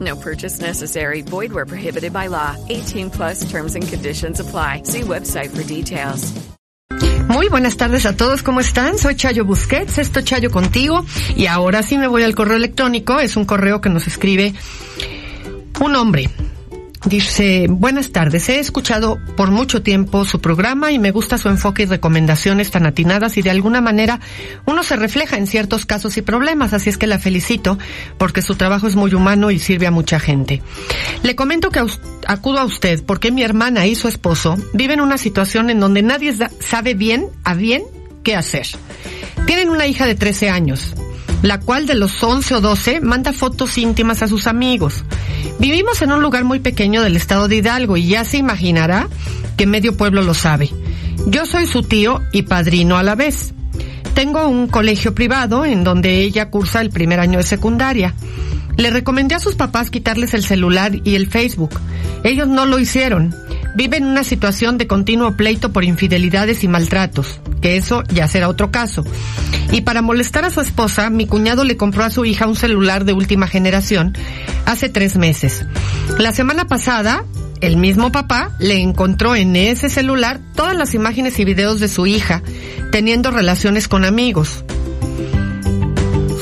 No purchase necessary. Void where prohibited by law. 18 plus terms and conditions apply. See website for details. Muy buenas tardes a todos, ¿cómo están? Soy Chayo Busquets, esto Chayo contigo y ahora sí me voy al correo electrónico, es un correo que nos escribe un hombre. Dice, buenas tardes, he escuchado por mucho tiempo su programa y me gusta su enfoque y recomendaciones tan atinadas y de alguna manera uno se refleja en ciertos casos y problemas, así es que la felicito porque su trabajo es muy humano y sirve a mucha gente. Le comento que acudo a usted porque mi hermana y su esposo viven una situación en donde nadie sabe bien a bien qué hacer. Tienen una hija de 13 años la cual de los 11 o 12 manda fotos íntimas a sus amigos. Vivimos en un lugar muy pequeño del estado de Hidalgo y ya se imaginará que medio pueblo lo sabe. Yo soy su tío y padrino a la vez. Tengo un colegio privado en donde ella cursa el primer año de secundaria. Le recomendé a sus papás quitarles el celular y el Facebook. Ellos no lo hicieron. Viven una situación de continuo pleito por infidelidades y maltratos, que eso ya será otro caso. Y para molestar a su esposa, mi cuñado le compró a su hija un celular de última generación hace tres meses. La semana pasada, el mismo papá le encontró en ese celular todas las imágenes y videos de su hija teniendo relaciones con amigos.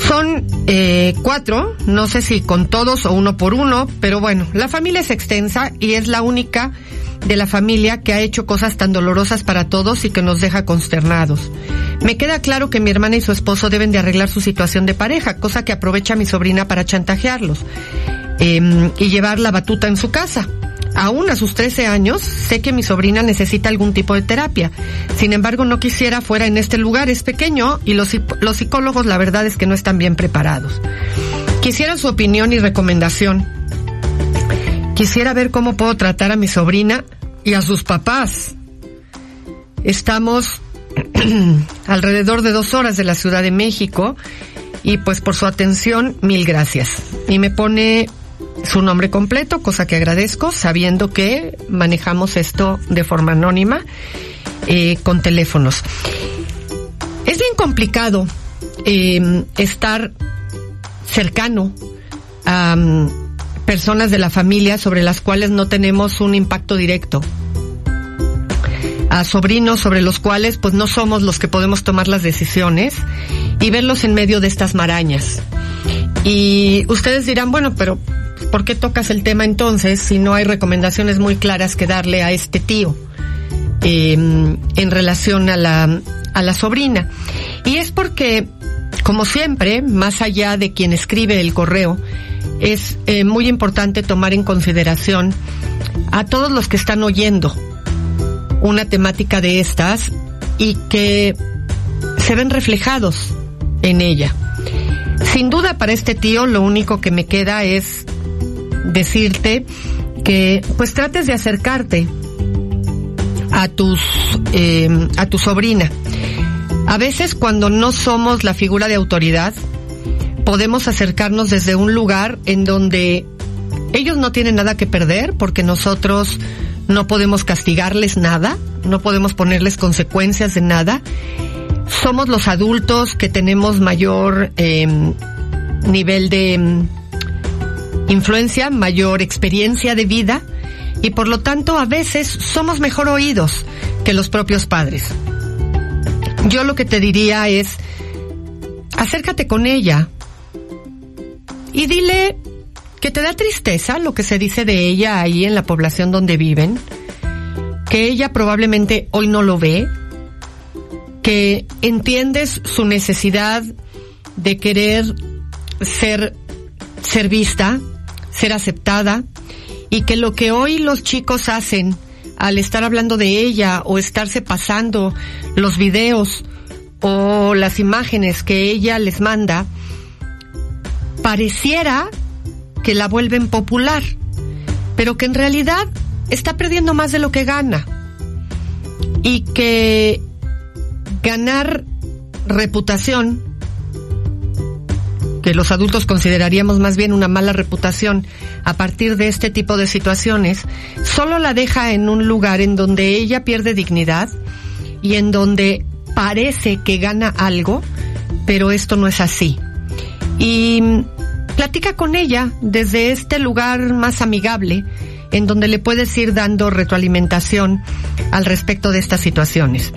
Son eh, cuatro, no sé si con todos o uno por uno, pero bueno, la familia es extensa y es la única de la familia que ha hecho cosas tan dolorosas para todos y que nos deja consternados. Me queda claro que mi hermana y su esposo deben de arreglar su situación de pareja, cosa que aprovecha mi sobrina para chantajearlos eh, y llevar la batuta en su casa. Aún a sus 13 años, sé que mi sobrina necesita algún tipo de terapia. Sin embargo, no quisiera fuera en este lugar. Es pequeño y los, los psicólogos la verdad es que no están bien preparados. Quisiera su opinión y recomendación. Quisiera ver cómo puedo tratar a mi sobrina y a sus papás. Estamos alrededor de dos horas de la Ciudad de México y pues por su atención, mil gracias. Y me pone su nombre completo, cosa que agradezco, sabiendo que manejamos esto de forma anónima eh, con teléfonos. Es bien complicado eh, estar cercano a um, personas de la familia sobre las cuales no tenemos un impacto directo a sobrinos sobre los cuales pues no somos los que podemos tomar las decisiones y verlos en medio de estas marañas. Y ustedes dirán, bueno, pero ¿por qué tocas el tema entonces si no hay recomendaciones muy claras que darle a este tío eh, en relación a la, a la sobrina? Y es porque, como siempre, más allá de quien escribe el correo, es eh, muy importante tomar en consideración a todos los que están oyendo una temática de estas y que se ven reflejados en ella. Sin duda para este tío lo único que me queda es decirte que pues trates de acercarte a tus eh, a tu sobrina. A veces cuando no somos la figura de autoridad podemos acercarnos desde un lugar en donde ellos no tienen nada que perder porque nosotros no podemos castigarles nada, no podemos ponerles consecuencias de nada. Somos los adultos que tenemos mayor eh, nivel de em, influencia, mayor experiencia de vida y por lo tanto a veces somos mejor oídos que los propios padres. Yo lo que te diría es, acércate con ella y dile que te da tristeza lo que se dice de ella ahí en la población donde viven, que ella probablemente hoy no lo ve, que entiendes su necesidad de querer ser, ser vista, ser aceptada, y que lo que hoy los chicos hacen al estar hablando de ella o estarse pasando los videos o las imágenes que ella les manda, pareciera que la vuelven popular, pero que en realidad está perdiendo más de lo que gana. Y que ganar reputación, que los adultos consideraríamos más bien una mala reputación a partir de este tipo de situaciones, solo la deja en un lugar en donde ella pierde dignidad y en donde parece que gana algo, pero esto no es así. Y platica con ella desde este lugar más amigable, en donde le puedes ir dando retroalimentación al respecto de estas situaciones.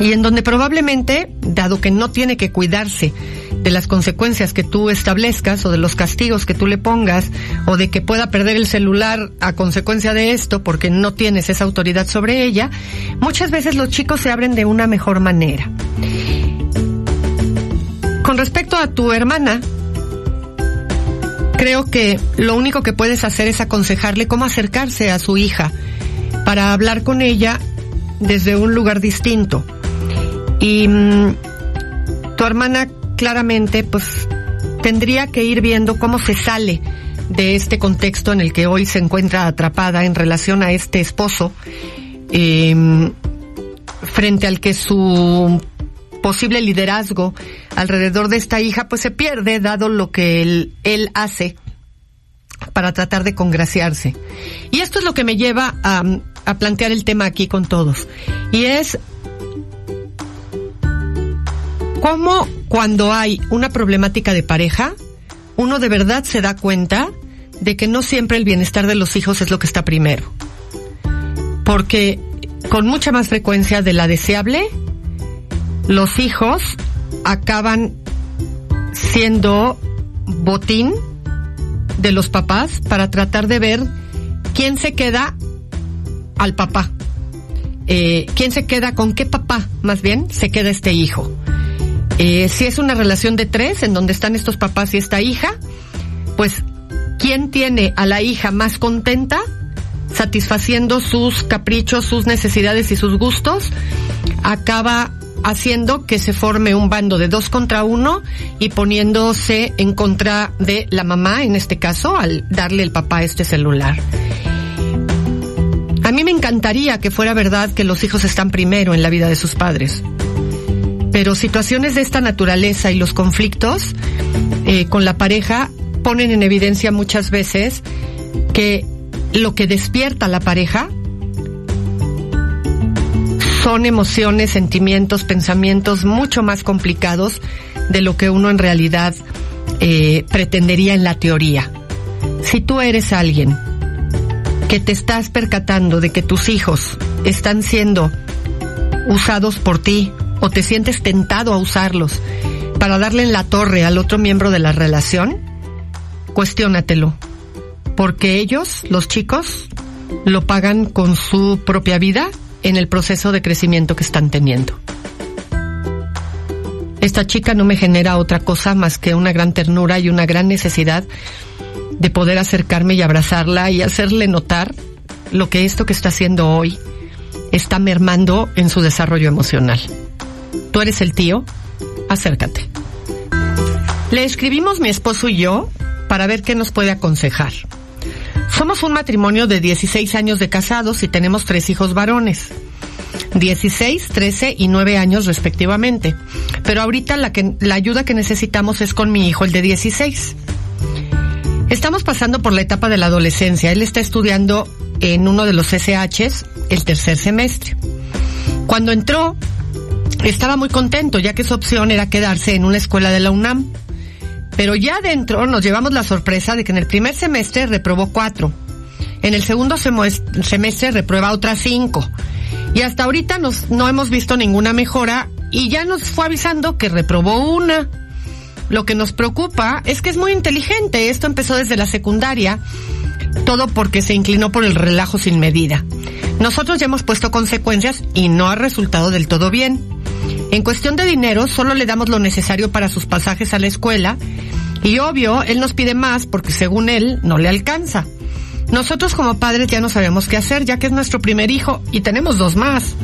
Y en donde probablemente, dado que no tiene que cuidarse de las consecuencias que tú establezcas o de los castigos que tú le pongas o de que pueda perder el celular a consecuencia de esto porque no tienes esa autoridad sobre ella, muchas veces los chicos se abren de una mejor manera. Con respecto a tu hermana, creo que lo único que puedes hacer es aconsejarle cómo acercarse a su hija para hablar con ella desde un lugar distinto. Y mm, tu hermana claramente pues tendría que ir viendo cómo se sale de este contexto en el que hoy se encuentra atrapada en relación a este esposo, em, frente al que su posible liderazgo alrededor de esta hija pues se pierde dado lo que él, él hace para tratar de congraciarse. Y esto es lo que me lleva a, a plantear el tema aquí con todos. Y es cómo cuando hay una problemática de pareja, uno de verdad se da cuenta de que no siempre el bienestar de los hijos es lo que está primero. Porque con mucha más frecuencia de la deseable, los hijos acaban siendo botín de los papás para tratar de ver quién se queda al papá. Eh, quién se queda con qué papá, más bien, se queda este hijo. Eh, si es una relación de tres, en donde están estos papás y esta hija, pues, ¿quién tiene a la hija más contenta? satisfaciendo sus caprichos, sus necesidades y sus gustos, acaba haciendo que se forme un bando de dos contra uno y poniéndose en contra de la mamá, en este caso, al darle el papá este celular. A mí me encantaría que fuera verdad que los hijos están primero en la vida de sus padres pero situaciones de esta naturaleza y los conflictos eh, con la pareja ponen en evidencia muchas veces que lo que despierta la pareja son emociones, sentimientos, pensamientos mucho más complicados de lo que uno en realidad eh, pretendería en la teoría. Si tú eres alguien que te estás percatando de que tus hijos están siendo usados por ti o te sientes tentado a usarlos para darle en la torre al otro miembro de la relación, cuestiónatelo. Porque ellos, los chicos, lo pagan con su propia vida en el proceso de crecimiento que están teniendo. Esta chica no me genera otra cosa más que una gran ternura y una gran necesidad de poder acercarme y abrazarla y hacerle notar lo que esto que está haciendo hoy está mermando en su desarrollo emocional tú eres el tío, acércate. Le escribimos mi esposo y yo para ver qué nos puede aconsejar. Somos un matrimonio de 16 años de casados y tenemos tres hijos varones. 16, 13 y 9 años respectivamente. Pero ahorita la, que, la ayuda que necesitamos es con mi hijo, el de 16. Estamos pasando por la etapa de la adolescencia. Él está estudiando en uno de los SHs el tercer semestre. Cuando entró, estaba muy contento ya que su opción era quedarse en una escuela de la UNAM. Pero ya adentro nos llevamos la sorpresa de que en el primer semestre reprobó cuatro. En el segundo semestre reprueba otras cinco. Y hasta ahorita nos, no hemos visto ninguna mejora y ya nos fue avisando que reprobó una. Lo que nos preocupa es que es muy inteligente. Esto empezó desde la secundaria. Todo porque se inclinó por el relajo sin medida. Nosotros ya hemos puesto consecuencias y no ha resultado del todo bien. En cuestión de dinero, solo le damos lo necesario para sus pasajes a la escuela y obvio, él nos pide más porque según él no le alcanza. Nosotros como padres ya no sabemos qué hacer, ya que es nuestro primer hijo y tenemos dos más.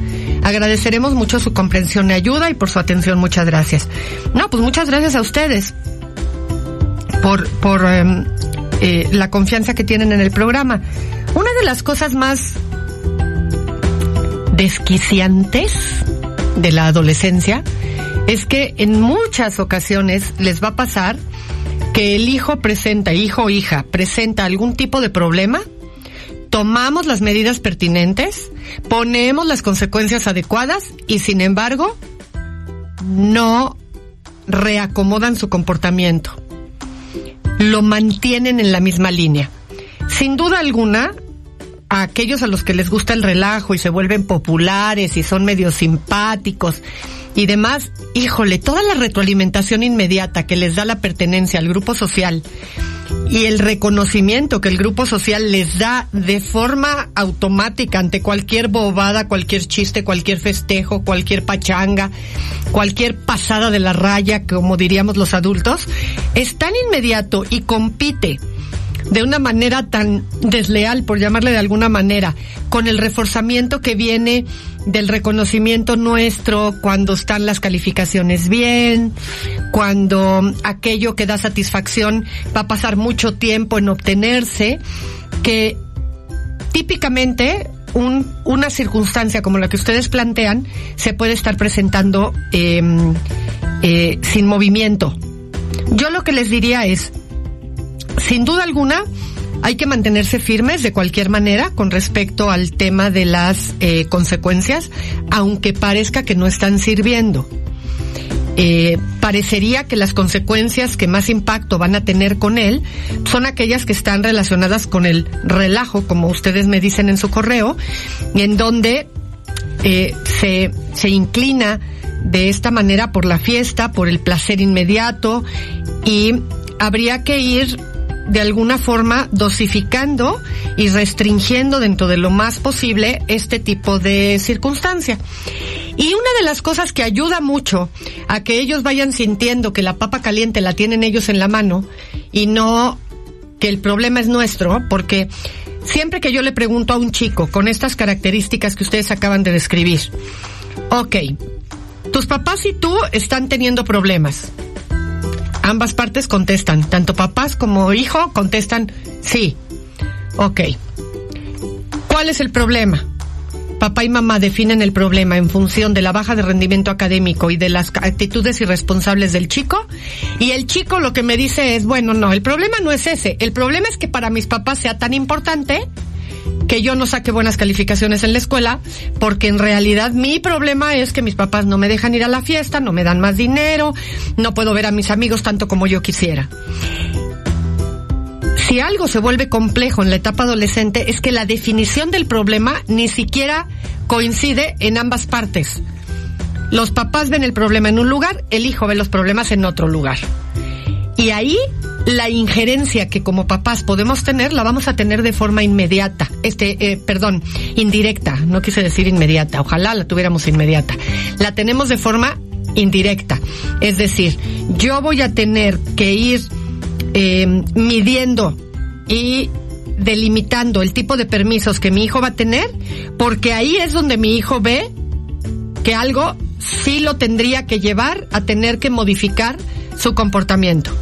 Agradeceremos mucho su comprensión y ayuda y por su atención. Muchas gracias. No, pues muchas gracias a ustedes por, por em, eh, la confianza que tienen en el programa. Una de las cosas más desquiciantes de la adolescencia es que en muchas ocasiones les va a pasar que el hijo presenta, hijo o hija, presenta algún tipo de problema, tomamos las medidas pertinentes, ponemos las consecuencias adecuadas y sin embargo no reacomodan su comportamiento. Lo mantienen en la misma línea. Sin duda alguna, a aquellos a los que les gusta el relajo y se vuelven populares y son medio simpáticos y demás, híjole, toda la retroalimentación inmediata que les da la pertenencia al grupo social y el reconocimiento que el grupo social les da de forma automática ante cualquier bobada, cualquier chiste, cualquier festejo, cualquier pachanga, cualquier pasada de la raya, como diríamos los adultos, es tan inmediato y compite de una manera tan desleal, por llamarle de alguna manera, con el reforzamiento que viene del reconocimiento nuestro cuando están las calificaciones bien, cuando aquello que da satisfacción va a pasar mucho tiempo en obtenerse, que típicamente un, una circunstancia como la que ustedes plantean se puede estar presentando em, eh, sin movimiento. Yo lo que les diría es, sin duda alguna, hay que mantenerse firmes de cualquier manera con respecto al tema de las eh, consecuencias, aunque parezca que no están sirviendo. Eh, parecería que las consecuencias que más impacto van a tener con él son aquellas que están relacionadas con el relajo, como ustedes me dicen en su correo, en donde eh, se, se inclina de esta manera por la fiesta, por el placer inmediato y habría que ir de alguna forma dosificando y restringiendo dentro de lo más posible este tipo de circunstancia. Y una de las cosas que ayuda mucho a que ellos vayan sintiendo que la papa caliente la tienen ellos en la mano y no que el problema es nuestro, porque siempre que yo le pregunto a un chico con estas características que ustedes acaban de describir, ok, tus papás y tú están teniendo problemas Ambas partes contestan, tanto papás como hijo contestan sí. Ok. ¿Cuál es el problema? Papá y mamá definen el problema en función de la baja de rendimiento académico y de las actitudes irresponsables del chico. Y el chico lo que me dice es, bueno, no, el problema no es ese. El problema es que para mis papás sea tan importante que yo no saque buenas calificaciones en la escuela, porque en realidad mi problema es que mis papás no me dejan ir a la fiesta, no me dan más dinero, no puedo ver a mis amigos tanto como yo quisiera. Si algo se vuelve complejo en la etapa adolescente es que la definición del problema ni siquiera coincide en ambas partes. Los papás ven el problema en un lugar, el hijo ve los problemas en otro lugar. Y ahí la injerencia que como papás podemos tener la vamos a tener de forma inmediata, este, eh, perdón, indirecta, no quise decir inmediata, ojalá la tuviéramos inmediata. La tenemos de forma indirecta, es decir, yo voy a tener que ir eh, midiendo y delimitando el tipo de permisos que mi hijo va a tener, porque ahí es donde mi hijo ve que algo sí lo tendría que llevar a tener que modificar su comportamiento.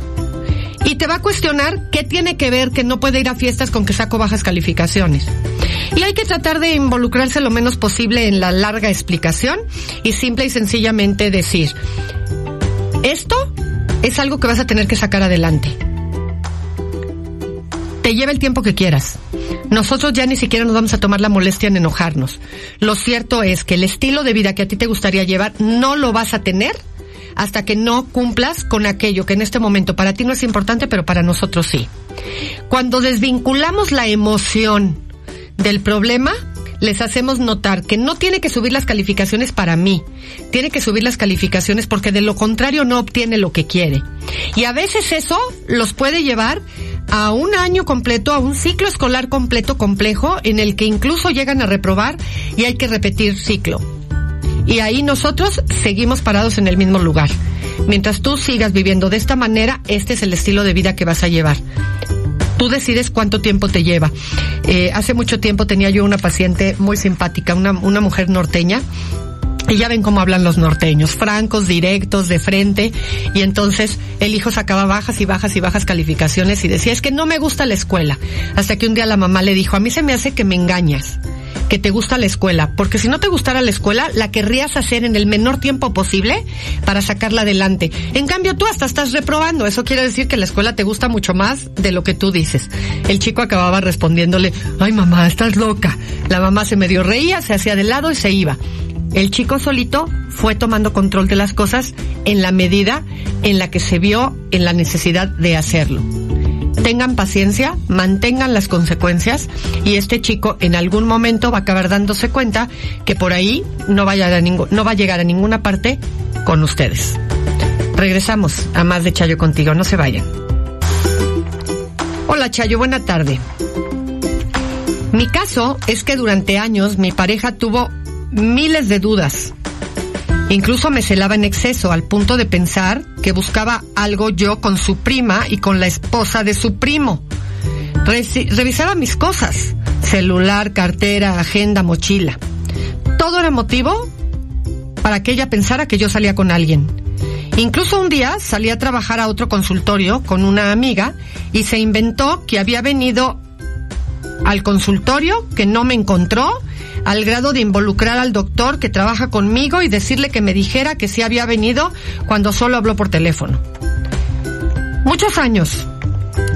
Y te va a cuestionar qué tiene que ver que no puede ir a fiestas con que saco bajas calificaciones. Y hay que tratar de involucrarse lo menos posible en la larga explicación y simple y sencillamente decir, esto es algo que vas a tener que sacar adelante. Te lleva el tiempo que quieras. Nosotros ya ni siquiera nos vamos a tomar la molestia en enojarnos. Lo cierto es que el estilo de vida que a ti te gustaría llevar no lo vas a tener hasta que no cumplas con aquello que en este momento para ti no es importante, pero para nosotros sí. Cuando desvinculamos la emoción del problema, les hacemos notar que no tiene que subir las calificaciones para mí, tiene que subir las calificaciones porque de lo contrario no obtiene lo que quiere. Y a veces eso los puede llevar a un año completo, a un ciclo escolar completo complejo en el que incluso llegan a reprobar y hay que repetir ciclo. Y ahí nosotros seguimos parados en el mismo lugar. Mientras tú sigas viviendo de esta manera, este es el estilo de vida que vas a llevar. Tú decides cuánto tiempo te lleva. Eh, hace mucho tiempo tenía yo una paciente muy simpática, una, una mujer norteña, y ya ven cómo hablan los norteños, francos, directos, de frente. Y entonces el hijo sacaba bajas y bajas y bajas calificaciones y decía, es que no me gusta la escuela. Hasta que un día la mamá le dijo, a mí se me hace que me engañas que te gusta la escuela, porque si no te gustara la escuela, la querrías hacer en el menor tiempo posible para sacarla adelante. En cambio, tú hasta estás reprobando. Eso quiere decir que la escuela te gusta mucho más de lo que tú dices. El chico acababa respondiéndole, ay mamá, estás loca. La mamá se medio reía, se hacía de lado y se iba. El chico solito fue tomando control de las cosas en la medida en la que se vio en la necesidad de hacerlo. Tengan paciencia, mantengan las consecuencias y este chico en algún momento va a acabar dándose cuenta que por ahí no, vaya a no va a llegar a ninguna parte con ustedes. Regresamos a más de Chayo contigo, no se vayan. Hola Chayo, buena tarde. Mi caso es que durante años mi pareja tuvo miles de dudas. Incluso me celaba en exceso al punto de pensar que buscaba algo yo con su prima y con la esposa de su primo. revisaba mis cosas, celular, cartera, agenda, mochila. Todo era motivo para que ella pensara que yo salía con alguien. Incluso un día salí a trabajar a otro consultorio con una amiga y se inventó que había venido al consultorio, que no me encontró al grado de involucrar al doctor que trabaja conmigo y decirle que me dijera que sí había venido cuando solo habló por teléfono. Muchos años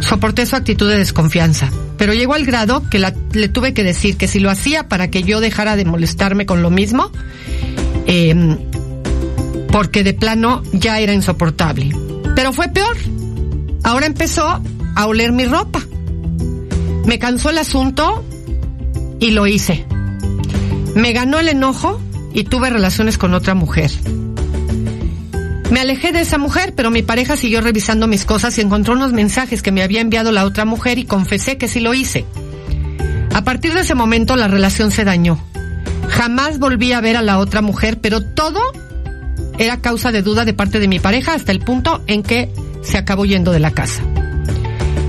soporté su actitud de desconfianza, pero llegó al grado que le tuve que decir que si lo hacía para que yo dejara de molestarme con lo mismo, em, porque de plano ya era insoportable. Pero fue peor. Ahora empezó a oler mi ropa. Me cansó el asunto y lo hice. Me ganó el enojo y tuve relaciones con otra mujer. Me alejé de esa mujer, pero mi pareja siguió revisando mis cosas y encontró unos mensajes que me había enviado la otra mujer y confesé que sí lo hice. A partir de ese momento la relación se dañó. Jamás volví a ver a la otra mujer, pero todo era causa de duda de parte de mi pareja hasta el punto en que se acabó yendo de la casa.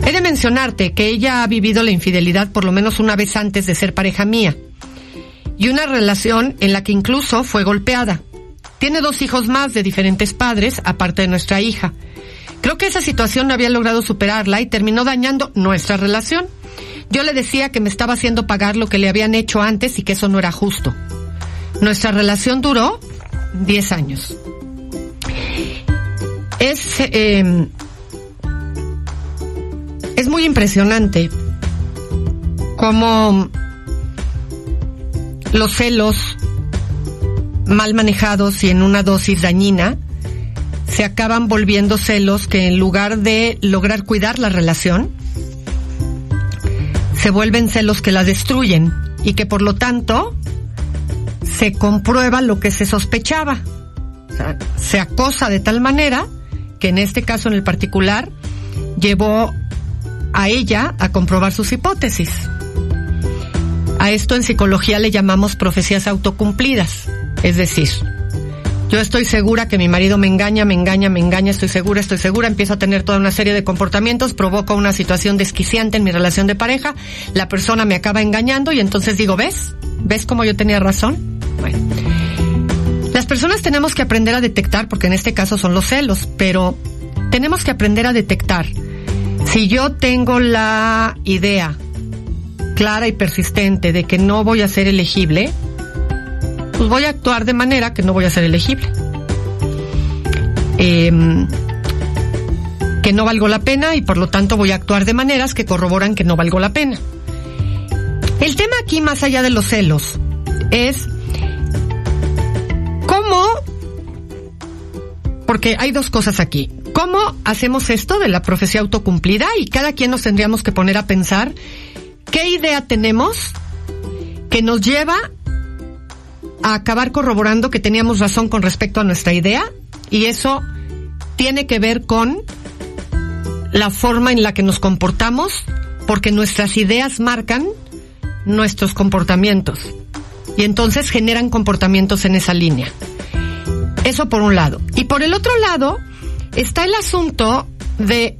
He de mencionarte que ella ha vivido la infidelidad por lo menos una vez antes de ser pareja mía y una relación en la que incluso fue golpeada. Tiene dos hijos más de diferentes padres, aparte de nuestra hija. Creo que esa situación no había logrado superarla y terminó dañando nuestra relación. Yo le decía que me estaba haciendo pagar lo que le habían hecho antes y que eso no era justo. Nuestra relación duró 10 años. Es, eh, es muy impresionante cómo los celos mal manejados y en una dosis dañina se acaban volviendo celos que en lugar de lograr cuidar la relación, se vuelven celos que la destruyen y que por lo tanto se comprueba lo que se sospechaba. se acosa de tal manera que en este caso en el particular llevó a ella a comprobar sus hipótesis. A esto en psicología le llamamos profecías autocumplidas. Es decir, yo estoy segura que mi marido me engaña, me engaña, me engaña, estoy segura, estoy segura, empiezo a tener toda una serie de comportamientos, provoca una situación desquiciante en mi relación de pareja, la persona me acaba engañando y entonces digo, ¿ves? ¿Ves cómo yo tenía razón? Bueno. Las personas tenemos que aprender a detectar, porque en este caso son los celos, pero tenemos que aprender a detectar. Si yo tengo la idea clara y persistente de que no voy a ser elegible, pues voy a actuar de manera que no voy a ser elegible. Em, que no valgo la pena y por lo tanto voy a actuar de maneras que corroboran que no valgo la pena. El tema aquí, más allá de los celos, es cómo, porque hay dos cosas aquí. ¿Cómo hacemos esto de la profecía autocumplida? Y cada quien nos tendríamos que poner a pensar ¿Qué idea tenemos que nos lleva a acabar corroborando que teníamos razón con respecto a nuestra idea? Y eso tiene que ver con la forma en la que nos comportamos porque nuestras ideas marcan nuestros comportamientos y entonces generan comportamientos en esa línea. Eso por un lado. Y por el otro lado está el asunto de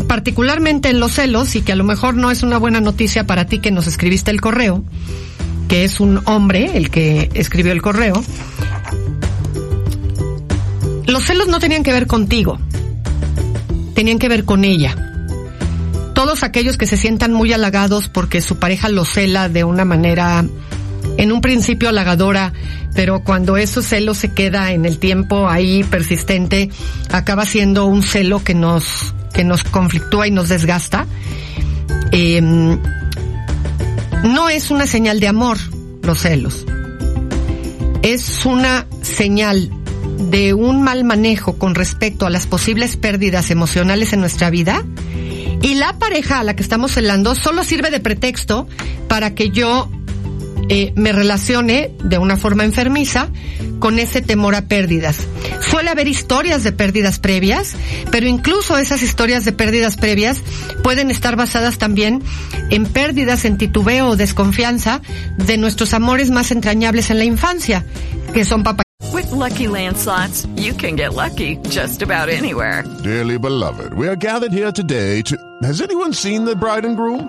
particularmente en los celos y que a lo mejor no es una buena noticia para ti que nos escribiste el correo, que es un hombre el que escribió el correo. Los celos no tenían que ver contigo, tenían que ver con ella. Todos aquellos que se sientan muy halagados porque su pareja los cela de una manera, en un principio halagadora, pero cuando esos celo se queda en el tiempo ahí persistente, acaba siendo un celo que nos, que nos conflictúa y nos desgasta. Em, no es una señal de amor los celos. Es una señal de un mal manejo con respecto a las posibles pérdidas emocionales en nuestra vida y la pareja a la que estamos celando solo sirve de pretexto para que yo eh, me relacione de una forma enfermiza con ese temor a pérdidas. Suele haber historias de pérdidas previas, pero incluso esas historias de pérdidas previas pueden estar basadas también en pérdidas, en titubeo o desconfianza de nuestros amores más entrañables en la infancia, que son papá. With lucky landslots, you can get lucky just about anywhere. Dearly beloved, we are gathered here today to. Has anyone seen the bride and groom?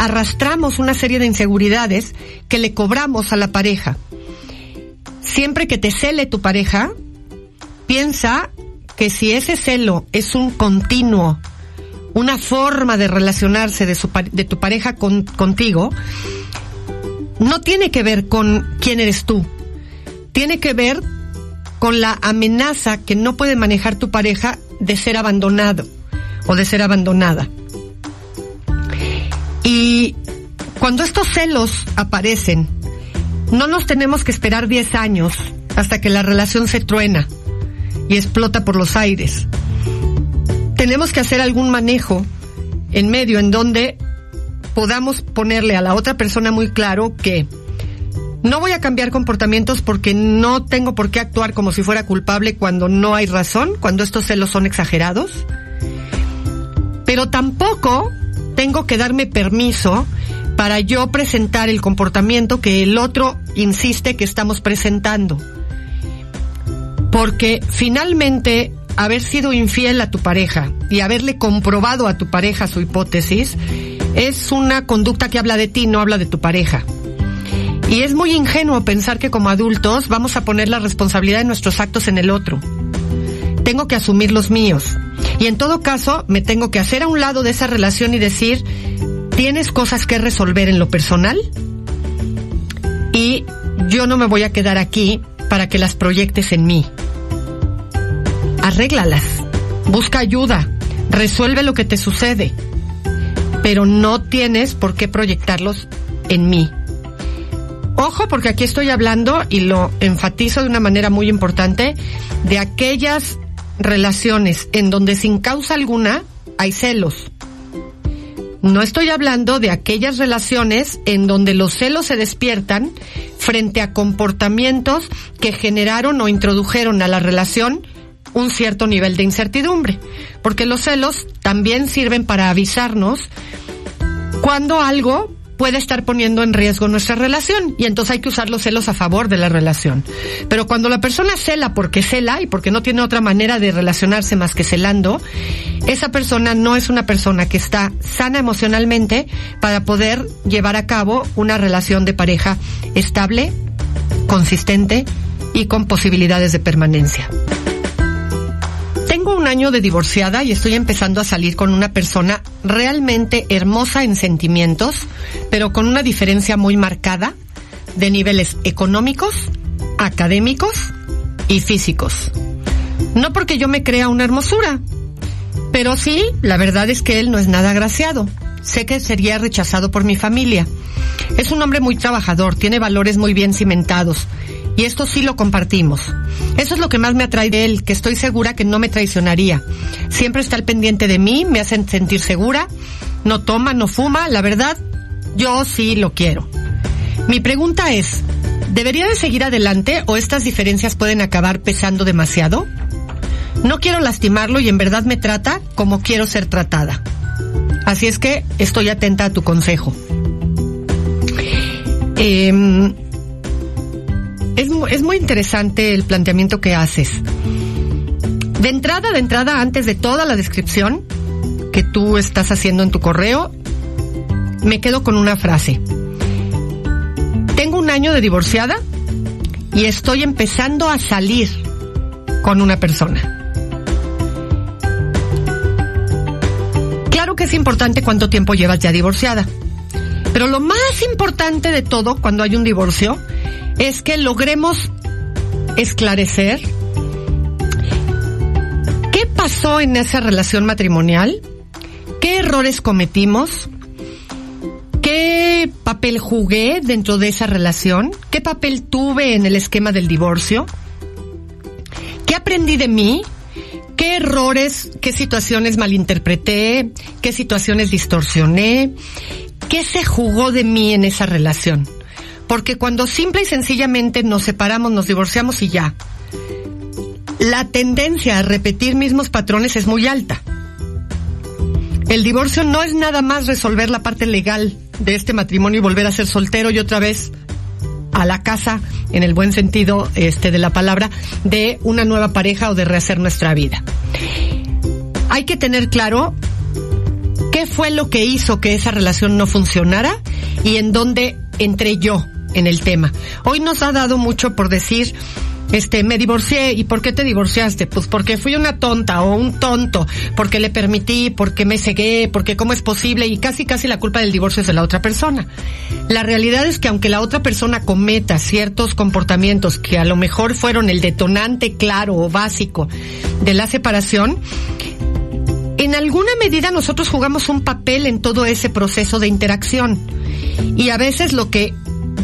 arrastramos una serie de inseguridades que le cobramos a la pareja. Siempre que te cele tu pareja, piensa que si ese celo es un continuo, una forma de relacionarse de, tu pareja con, contigo, no tiene que ver con quién eres tú. Tiene que ver con la amenaza que no puede manejar tu pareja de ser abandonado o de ser abandonada. Y cuando estos celos aparecen, no nos tenemos que esperar 10 años hasta que la relación se truena y explota por los aires. Tenemos que hacer algún manejo en medio en donde podamos ponerle a la otra persona muy claro que no voy a cambiar comportamientos porque no tengo por qué actuar como si fuera culpable cuando no hay razón, cuando estos celos son exagerados. Pero tampoco tengo que darme permiso para yo presentar el comportamiento que el otro insiste que estamos presentando. Porque finalmente haber sido infiel a tu pareja y haberle comprobado a tu pareja su hipótesis es una conducta que habla de ti, no habla de tu pareja. Y es muy ingenuo pensar que como adultos vamos a poner la responsabilidad de nuestros actos en el otro. Tengo que asumir los míos. Y en todo caso, me tengo que hacer a un lado de esa relación y decir, ¿tienes cosas que resolver en lo personal? Y yo no me voy a quedar aquí para que las proyectes en mí. Arréglalas, busca ayuda, resuelve lo que te sucede, pero no tienes por qué proyectarlos en mí. Ojo, porque aquí estoy hablando, y lo enfatizo de una manera muy importante, de aquellas relaciones en donde sin causa alguna hay celos. No estoy hablando de aquellas relaciones en donde los celos se despiertan frente a comportamientos que generaron o introdujeron a la relación un cierto nivel de incertidumbre, porque los celos también sirven para avisarnos cuando algo puede estar poniendo en riesgo nuestra relación y entonces hay que usar los celos a favor de la relación. Pero cuando la persona cela porque cela y porque no tiene otra manera de relacionarse más que celando, esa persona no es una persona que está sana emocionalmente para poder llevar a cabo una relación de pareja estable, consistente y con posibilidades de permanencia. Año de divorciada y estoy empezando a salir con una persona realmente hermosa en sentimientos, pero con una diferencia muy marcada de niveles económicos, académicos y físicos. No porque yo me crea una hermosura, pero sí, la verdad es que él no es nada agraciado. sé que sería rechazado por mi familia. Es un hombre muy trabajador, tiene valores muy bien cimentados. Y esto sí lo compartimos. Eso es lo que más me atrae de él, que estoy segura que no me traicionaría. Siempre está al pendiente de mí, me hacen sentir segura. No toma, no fuma, la verdad, yo sí lo quiero. Mi pregunta es, ¿debería de seguir adelante o estas diferencias pueden acabar pesando demasiado? No quiero lastimarlo y en verdad me trata como quiero ser tratada. Así es que estoy atenta a tu consejo. Em, es, muy interesante el planteamiento que haces. De entrada, de entrada, antes de toda la descripción que tú estás haciendo en tu correo, me quedo con una frase. Tengo un año de divorciada y estoy empezando a salir con una persona. Claro que es importante cuánto tiempo llevas ya divorciada. Pero lo más importante de todo cuando hay un divorcio es que logremos esclarecer qué pasó en esa relación matrimonial, qué errores cometimos, qué papel jugué dentro de esa relación, qué papel tuve en el esquema del divorcio, qué aprendí de mí, qué errores, qué situaciones malinterpreté, qué situaciones distorsioné, qué se jugó de mí en esa relación. Porque cuando simple y sencillamente nos separamos, nos divorciamos y ya, la tendencia a repetir mismos patrones es muy alta. El divorcio no es nada más resolver la parte legal de este matrimonio y volver a ser soltero y otra vez a la casa, en el buen sentido este de la palabra, de una nueva pareja o de rehacer nuestra vida. Hay que tener claro qué fue lo que hizo que esa relación no funcionara y en dónde entré yo en el tema. Hoy nos ha dado mucho por decir, este, me divorcié. ¿Y por qué te divorciaste? Pues porque fui una tonta o un tonto, porque le permití, porque me cegué, porque cómo es posible y casi casi la culpa del divorcio es de la otra persona. La realidad es que aunque la otra persona cometa ciertos comportamientos que a lo mejor fueron el detonante claro o básico de la separación, en alguna medida nosotros jugamos un papel en todo ese proceso de interacción. Y a veces lo que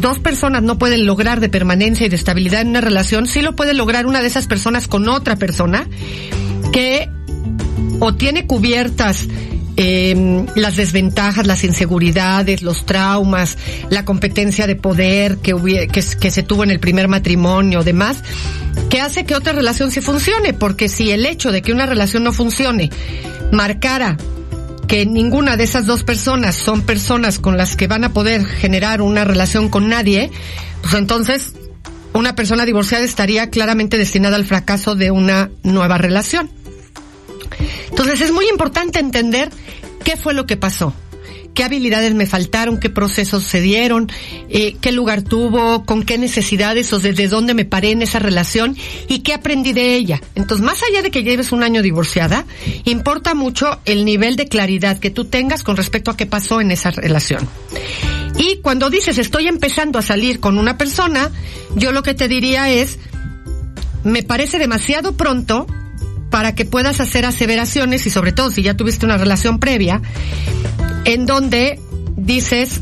dos personas no pueden lograr de permanencia y de estabilidad en una relación, sí lo puede lograr una de esas personas con otra persona que o tiene cubiertas eh, las desventajas, las inseguridades, los traumas, la competencia de poder que, que, se tuvo en el primer matrimonio, demás, que hace que otra relación sí funcione, porque si el hecho de que una relación no funcione marcara que ninguna de esas dos personas son personas con las que van a poder generar una relación con nadie, pues entonces una persona divorciada estaría claramente destinada al fracaso de una nueva relación. Entonces es muy importante entender qué fue lo que pasó qué habilidades me faltaron, qué procesos se dieron, eh, qué lugar tuvo, con qué necesidades o desde dónde me paré en esa relación y qué aprendí de ella. Entonces, más allá de que lleves un año divorciada, importa mucho el nivel de claridad que tú tengas con respecto a qué pasó en esa relación. Y cuando dices estoy empezando a salir con una persona, yo lo que te diría es, me parece demasiado pronto para que puedas hacer aseveraciones y sobre todo si ya tuviste una relación previa, en donde dices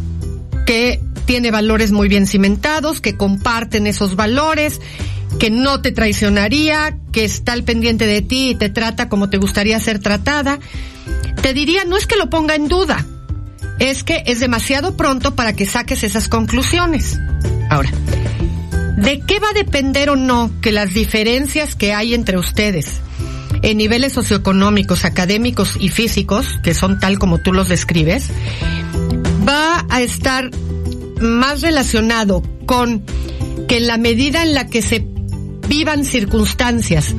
que tiene valores muy bien cimentados, que comparten esos valores, que no te traicionaría, que está al pendiente de ti y te trata como te gustaría ser tratada. Te diría, no es que lo ponga en duda, es que es demasiado pronto para que saques esas conclusiones. Ahora, ¿de qué va a depender o no que las diferencias que hay entre ustedes en niveles socioeconómicos, académicos y físicos, que son tal como tú los describes, va a estar más relacionado con que en la medida en la que se vivan circunstancias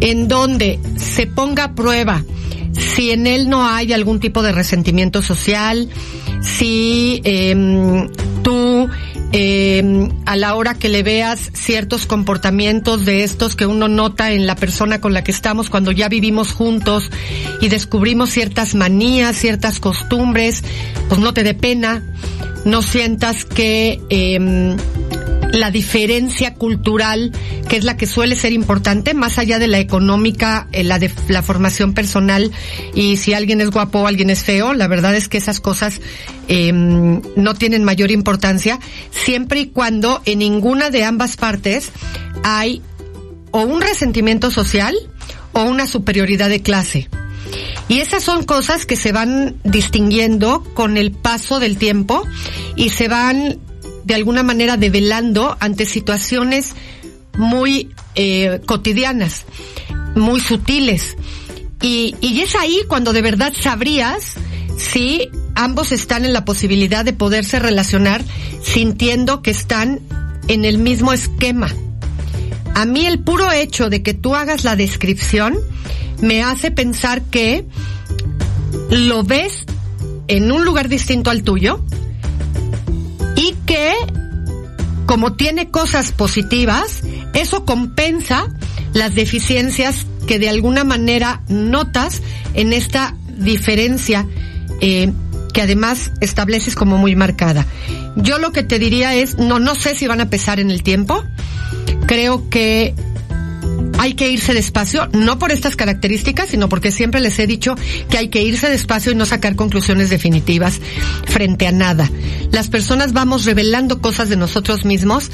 en donde se ponga a prueba si en él no hay algún tipo de resentimiento social, si eh, tú eh, a la hora que le veas ciertos comportamientos de estos que uno nota en la persona con la que estamos cuando ya vivimos juntos y descubrimos ciertas manías, ciertas costumbres, pues no te dé pena, no sientas que eh, la diferencia cultural, que es la que suele ser importante, más allá de la económica, eh, la de la formación personal y si alguien es guapo o alguien es feo, la verdad es que esas cosas eh, no tienen mayor importancia, siempre y cuando en ninguna de ambas partes hay o un resentimiento social o una superioridad de clase. Y esas son cosas que se van distinguiendo con el paso del tiempo y se van de alguna manera develando ante situaciones muy eh, cotidianas, muy sutiles. Y, y es ahí cuando de verdad sabrías si ambos están en la posibilidad de poderse relacionar sintiendo que están en el mismo esquema. A mí el puro hecho de que tú hagas la descripción me hace pensar que lo ves en un lugar distinto al tuyo que como tiene cosas positivas, eso compensa las deficiencias que de alguna manera notas en esta diferencia eh, que además estableces como muy marcada. Yo lo que te diría es, no, no sé si van a pesar en el tiempo. Creo que hay que irse despacio, no por estas características, sino porque siempre les he dicho que hay que irse despacio y no sacar conclusiones definitivas frente a nada. Las personas vamos revelando cosas de nosotros mismos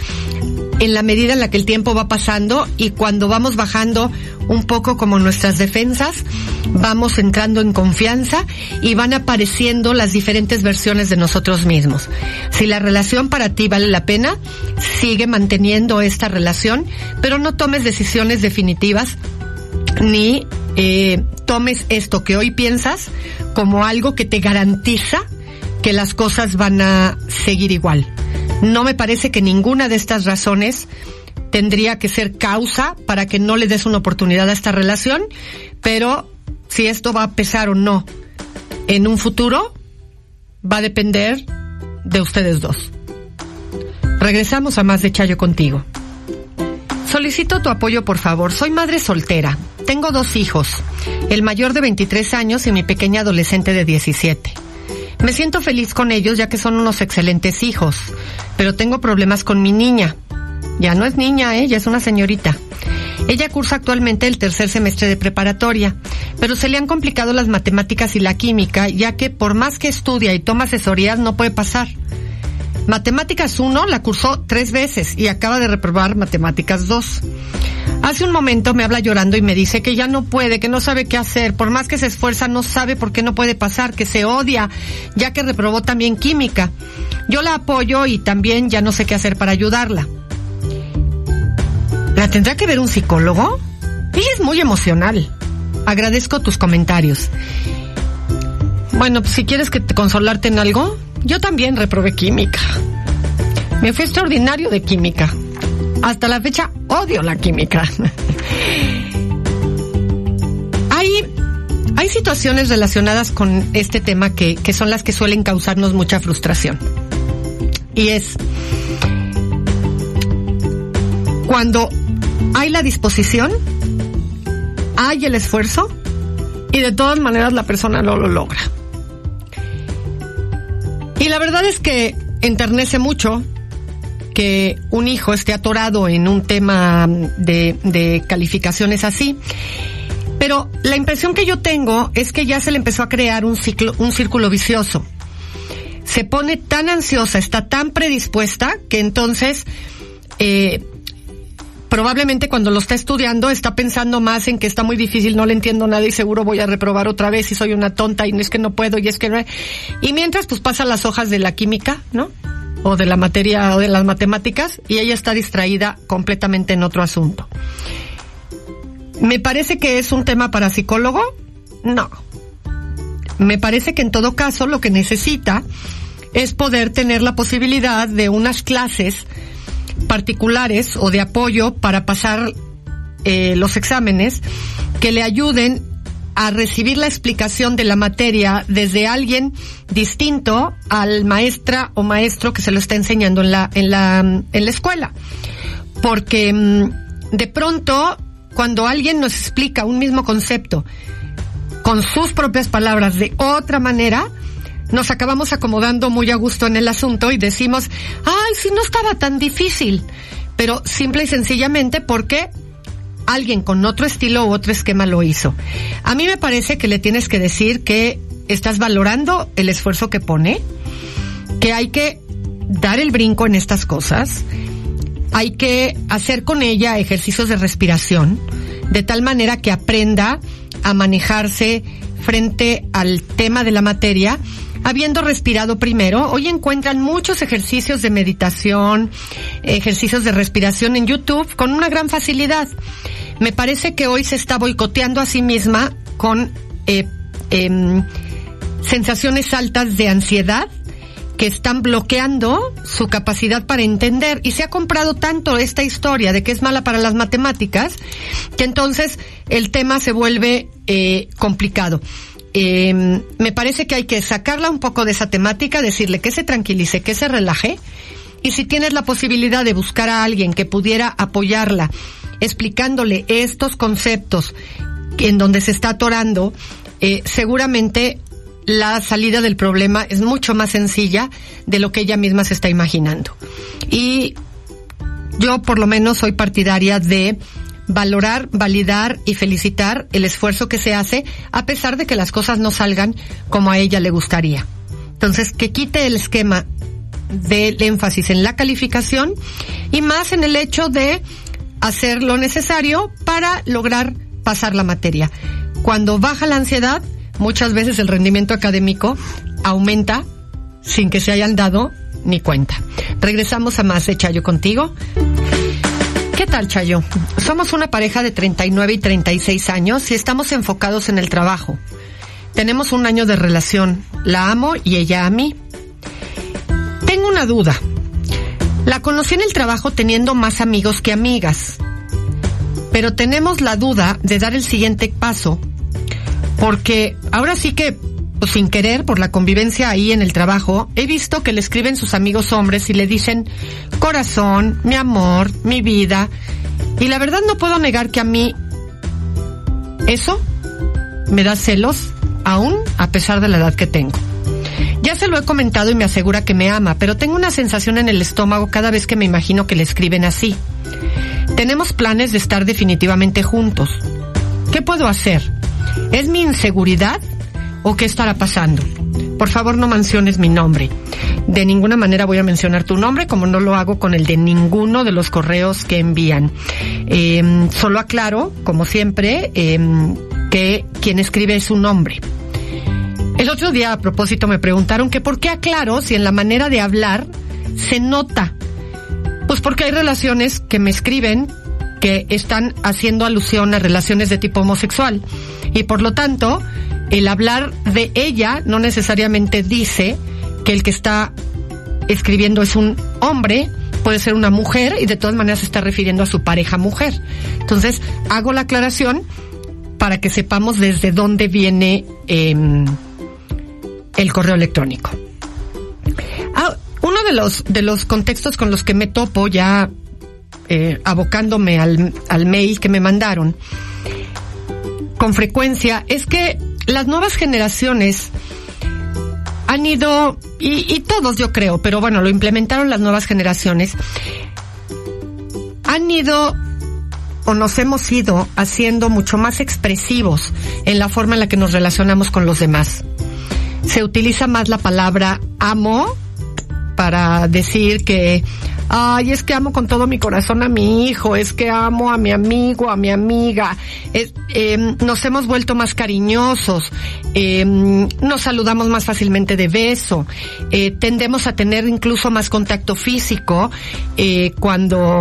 en la medida en la que el tiempo va pasando y cuando vamos bajando un poco como nuestras defensas, vamos entrando en confianza y van apareciendo las diferentes versiones de nosotros mismos. Si la relación para ti vale la pena, sigue manteniendo esta relación, pero no tomes decisiones definitivas ni eh, tomes esto que hoy piensas como algo que te garantiza que las cosas van a seguir igual. No me parece que ninguna de estas razones tendría que ser causa para que no le des una oportunidad a esta relación, pero si esto va a pesar o no en un futuro, va a depender de ustedes dos. Regresamos a más de Chayo contigo. Solicito tu apoyo, por favor. Soy madre soltera. Tengo dos hijos, el mayor de 23 años y mi pequeña adolescente de 17. Me siento feliz con ellos ya que son unos excelentes hijos, pero tengo problemas con mi niña. Ya no es niña, ella es una señorita. Ella cursa actualmente el tercer semestre de preparatoria, pero se le han complicado las matemáticas y la química, ya que por más que estudia y toma asesorías no puede pasar. Matemáticas 1 la cursó tres veces y acaba de reprobar Matemáticas 2. Hace un momento me habla llorando y me dice que ya no puede, que no sabe qué hacer, por más que se esfuerza no sabe por qué no puede pasar, que se odia, ya que reprobó también química. Yo la apoyo y también ya no sé qué hacer para ayudarla. ¿La tendrá que ver un psicólogo? Ella es muy emocional. Agradezco tus comentarios. Bueno, pues si quieres que te consolarte en algo, yo también reprobé química. Me fue extraordinario de química. Hasta la fecha odio la química. hay, hay situaciones relacionadas con este tema que, que son las que suelen causarnos mucha frustración. Y es cuando hay la disposición, hay el esfuerzo y de todas maneras la persona no lo logra. Y la verdad es que enternece mucho que un hijo esté atorado en un tema de, calificaciones así. Pero la impresión que yo tengo es que ya se le empezó a crear un ciclo, un círculo vicioso. Se pone tan ansiosa, está tan predispuesta que entonces eh, probablemente cuando lo está estudiando está pensando más en que está muy difícil, no le entiendo nada y seguro voy a reprobar otra vez y soy una tonta y es que no puedo y es que no. Y mientras pues pasa las hojas de la química, ¿no? O de la materia o de las matemáticas y ella está distraída completamente en otro asunto. ¿Me parece que es un tema para psicólogo? No. Me parece que en todo caso lo que necesita es poder tener la posibilidad de unas clases particulares o de apoyo para pasar eh, los exámenes que le ayuden a recibir la explicación de la materia desde alguien distinto al maestra o maestro que se lo está enseñando en la, en la, en la escuela. Porque mm, de pronto, cuando alguien nos explica un mismo concepto con sus propias palabras de otra manera, nos acabamos acomodando muy a gusto en el asunto y decimos, ay, si no estaba tan difícil, pero simple y sencillamente porque alguien con otro estilo u otro esquema lo hizo. A mí me parece que le tienes que decir que estás valorando el esfuerzo que pone, que hay que dar el brinco en estas cosas, hay que hacer con ella ejercicios de respiración, de tal manera que aprenda a manejarse frente al tema de la materia, habiendo respirado primero. Hoy encuentran muchos ejercicios de meditación, ejercicios de respiración en YouTube con una gran facilidad. Me parece que hoy se está boicoteando a sí misma con eh, em, sensaciones altas de ansiedad que están bloqueando su capacidad para entender y se ha comprado tanto esta historia de que es mala para las matemáticas que entonces el tema se vuelve eh, complicado. Em, me parece que hay que sacarla un poco de esa temática, decirle que se tranquilice, que se relaje y si tienes la posibilidad de buscar a alguien que pudiera apoyarla explicándole estos conceptos en donde se está atorando, eh, seguramente la salida del problema es mucho más sencilla de lo que ella misma se está imaginando. Y yo por lo menos soy partidaria de valorar, validar y felicitar el esfuerzo que se hace a pesar de que las cosas no salgan como a ella le gustaría. Entonces, que quite el esquema del énfasis en la calificación y más en el hecho de hacer lo necesario para lograr pasar la materia. Cuando baja la ansiedad, muchas veces el rendimiento académico aumenta sin que se hayan dado ni cuenta. Regresamos a más de Chayo contigo. ¿Qué tal, Chayo? Somos una pareja de 39 y 36 años y estamos enfocados en el trabajo. Tenemos un año de relación. La amo y ella a mí. Tengo una duda. La conocí en el trabajo teniendo más amigos que amigas. Pero tenemos la duda de dar el siguiente paso porque ahora sí que, sin querer, por la convivencia ahí en el trabajo, he visto que le escriben sus amigos hombres y le dicen corazón, mi amor, mi vida. Y la verdad no puedo negar que a mí eso me da celos, aún a pesar de la edad que tengo. Ya se lo he comentado y me asegura que me ama, pero tengo una sensación en el estómago cada vez que me imagino que le escriben así. Tenemos planes de estar definitivamente juntos. ¿Qué puedo hacer? ¿Es mi inseguridad o qué estará pasando? Por favor, no menciones mi nombre. De ninguna manera voy a mencionar tu nombre, como no lo hago con el de ninguno de los correos que envían. Em, solo aclaro, como siempre, em, que quien escribe es un nombre. El otro día, a propósito, me preguntaron que por qué aclaro si en la manera de hablar se nota. Pues porque hay relaciones que me escriben que están haciendo alusión a relaciones de tipo homosexual. Y por lo tanto, el hablar de ella no necesariamente dice que el que está escribiendo es un hombre, puede ser una mujer y de todas maneras se está refiriendo a su pareja mujer. Entonces, hago la aclaración para que sepamos desde dónde viene em, el correo electrónico. Ah, uno de los, de los contextos con los que me topo ya eh, abocándome al, al mail que me mandaron con frecuencia es que las nuevas generaciones han ido, y, todos yo creo, pero bueno, lo implementaron las nuevas generaciones, han ido o nos hemos ido haciendo mucho más expresivos en la forma en la que nos relacionamos con los demás. Se utiliza más la palabra amo para decir que ay, es que amo con todo mi corazón a mi hijo, es que amo a mi amigo, a mi amiga, em, nos hemos vuelto más cariñosos, em, nos saludamos más fácilmente de beso, eh, tendemos a tener incluso más contacto físico eh, cuando,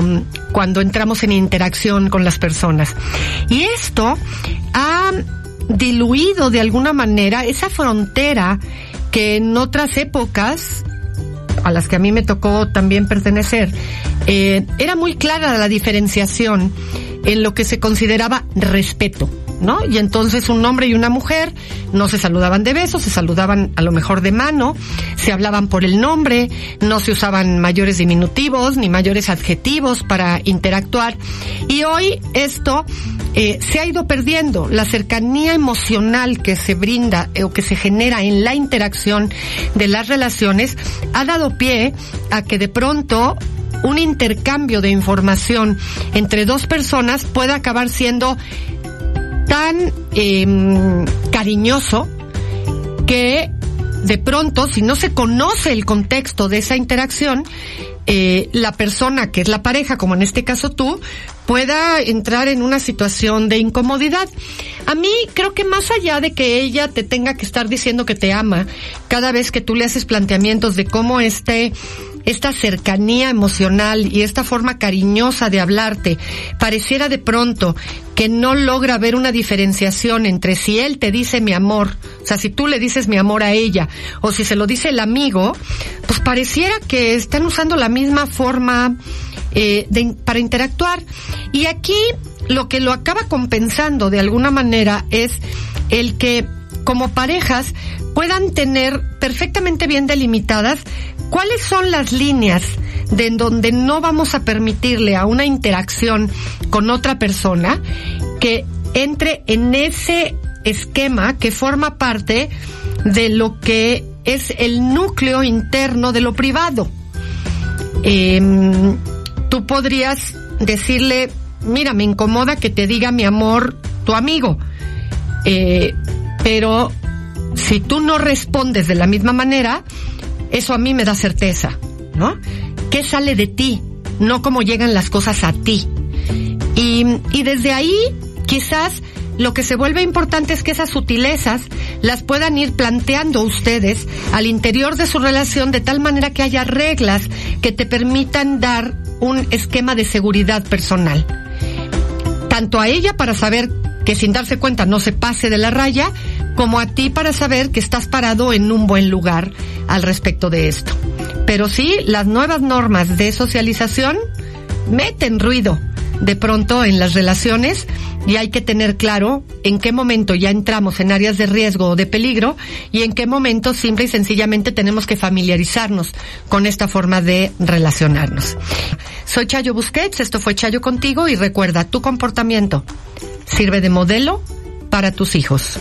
cuando entramos en interacción con las personas. Y esto ha diluido de alguna manera esa frontera que en otras épocas a las que a mí me tocó también pertenecer, eh, era muy clara la diferenciación en lo que se consideraba respeto, ¿no? Y entonces un hombre y una mujer no se saludaban de besos, se saludaban a lo mejor de mano, se hablaban por el nombre, no se usaban mayores diminutivos ni mayores adjetivos para interactuar. Y hoy esto eh, se ha ido perdiendo. La cercanía emocional que se brinda eh, o que se genera en la interacción de las relaciones ha dado pie a que de pronto un intercambio de información entre dos personas pueda acabar siendo tan em, cariñoso que de pronto, si no se conoce el contexto de esa interacción, eh, la persona que es la pareja, como en este caso tú, pueda entrar en una situación de incomodidad. A mí creo que más allá de que ella te tenga que estar diciendo que te ama, cada vez que tú le haces planteamientos de cómo este esta cercanía emocional y esta forma cariñosa de hablarte pareciera de pronto que no logra ver una diferenciación entre si él te dice mi amor, o sea, si tú le dices mi amor a ella, o si se lo dice el amigo, pues pareciera que están usando la misma forma eh, de, para interactuar. Y aquí lo que lo acaba compensando de alguna manera es el que como parejas puedan tener perfectamente bien delimitadas cuáles son las líneas de en donde no vamos a permitirle a una interacción con otra persona que entre en ese esquema que forma parte de lo que es el núcleo interno de lo privado. Em, tú podrías decirle, mira, me incomoda que te diga mi amor tu amigo, eh, pero si tú no respondes de la misma manera, eso a mí me da certeza, ¿no? ¿Qué sale de ti? No cómo llegan las cosas a ti. Y, y desde ahí, quizás lo que se vuelve importante es que esas sutilezas las puedan ir planteando ustedes al interior de su relación de tal manera que haya reglas que te permitan dar un esquema de seguridad personal. Tanto a ella para saber que sin darse cuenta no se pase de la raya, como a ti para saber que estás parado en un buen lugar al respecto de esto. Pero sí, las nuevas normas de socialización meten ruido de pronto en las relaciones y hay que tener claro en qué momento ya entramos en áreas de riesgo o de peligro y en qué momento simple y sencillamente tenemos que familiarizarnos con esta forma de relacionarnos. Soy Chayo Busquets, esto fue Chayo contigo y recuerda, tu comportamiento sirve de modelo para tus hijos.